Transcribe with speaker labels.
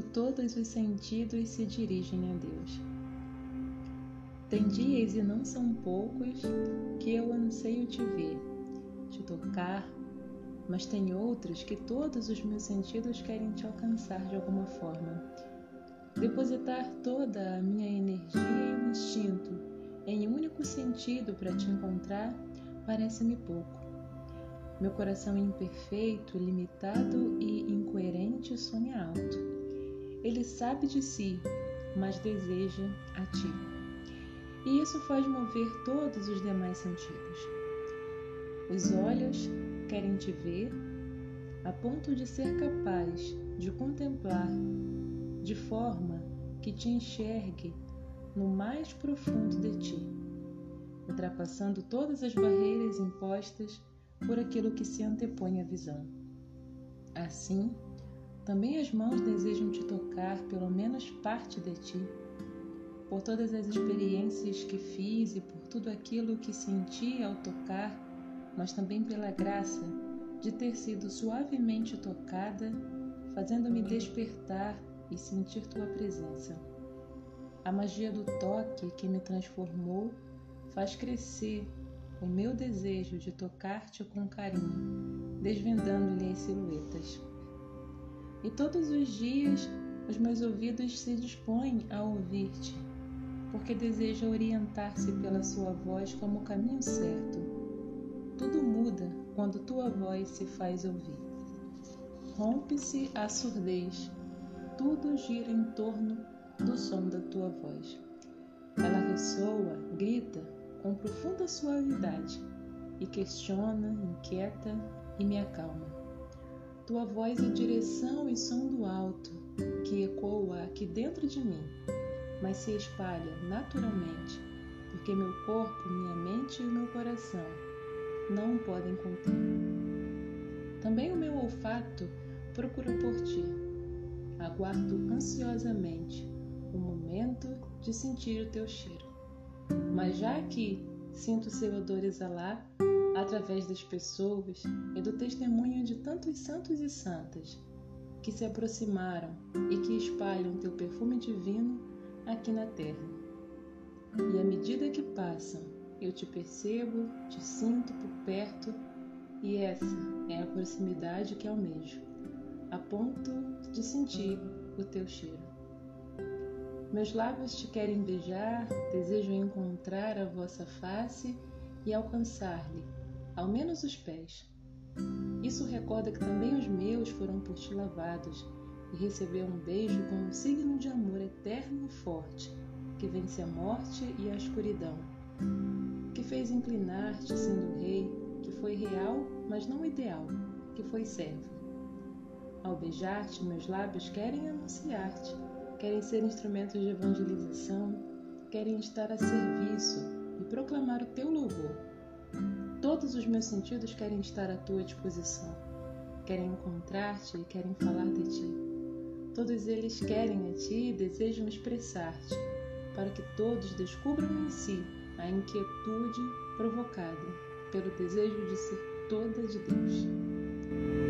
Speaker 1: todos os sentidos se dirigem a Deus. Tem dias e não são poucos que eu anseio te ver, te tocar, mas tem outros que todos os meus sentidos querem te alcançar de alguma forma. Depositar toda a minha energia e o instinto em um único sentido para te encontrar parece-me pouco. Meu coração imperfeito, limitado e incoerente sonha alto. Ele sabe de si, mas deseja a ti. E isso faz mover todos os demais sentidos. Os olhos querem te ver a ponto de ser capaz de contemplar de forma que te enxergue no mais profundo de ti, ultrapassando todas as barreiras impostas por aquilo que se antepõe à visão. Assim, também as mãos desejam te tocar pelo menos parte de ti, por todas as experiências que fiz e por tudo aquilo que senti ao tocar mas também pela graça de ter sido suavemente tocada, fazendo-me despertar e sentir tua presença. A magia do toque que me transformou faz crescer o meu desejo de tocar-te com carinho, desvendando-lhe as silhuetas. E todos os dias os meus ouvidos se dispõem a ouvir-te, porque deseja orientar-se pela sua voz como o caminho certo tudo muda quando tua voz se faz ouvir. Rompe-se a surdez, tudo gira em torno do som da tua voz. Ela ressoa, grita com profunda suavidade e questiona, inquieta e me acalma. Tua voz é direção e som do alto que ecoa aqui dentro de mim, mas se espalha naturalmente, porque meu corpo, minha mente e meu coração não podem conter. Também o meu olfato procura por ti. Aguardo ansiosamente o momento de sentir o teu cheiro. Mas já que sinto seu odor exalar através das pessoas e do testemunho de tantos santos e santas que se aproximaram e que espalham teu perfume divino aqui na terra. E à medida que passam eu te percebo, te sinto por perto e essa é a proximidade que almejo, a ponto de sentir o teu cheiro. Meus lábios te querem beijar, desejo encontrar a vossa face e alcançar-lhe, ao menos os pés. Isso recorda que também os meus foram por ti lavados e receber um beijo como um signo de amor eterno e forte, que vence a morte e a escuridão que fez inclinar-te sendo rei, que foi real, mas não ideal, que foi servo. Ao beijar-te, meus lábios querem anunciar-te, querem ser instrumentos de evangelização, querem estar a serviço e proclamar o teu louvor. Todos os meus sentidos querem estar à tua disposição, querem encontrar-te e querem falar de ti. Todos eles querem a ti e desejam expressar-te, para que todos descubram em si a inquietude provocada pelo desejo de ser toda de Deus.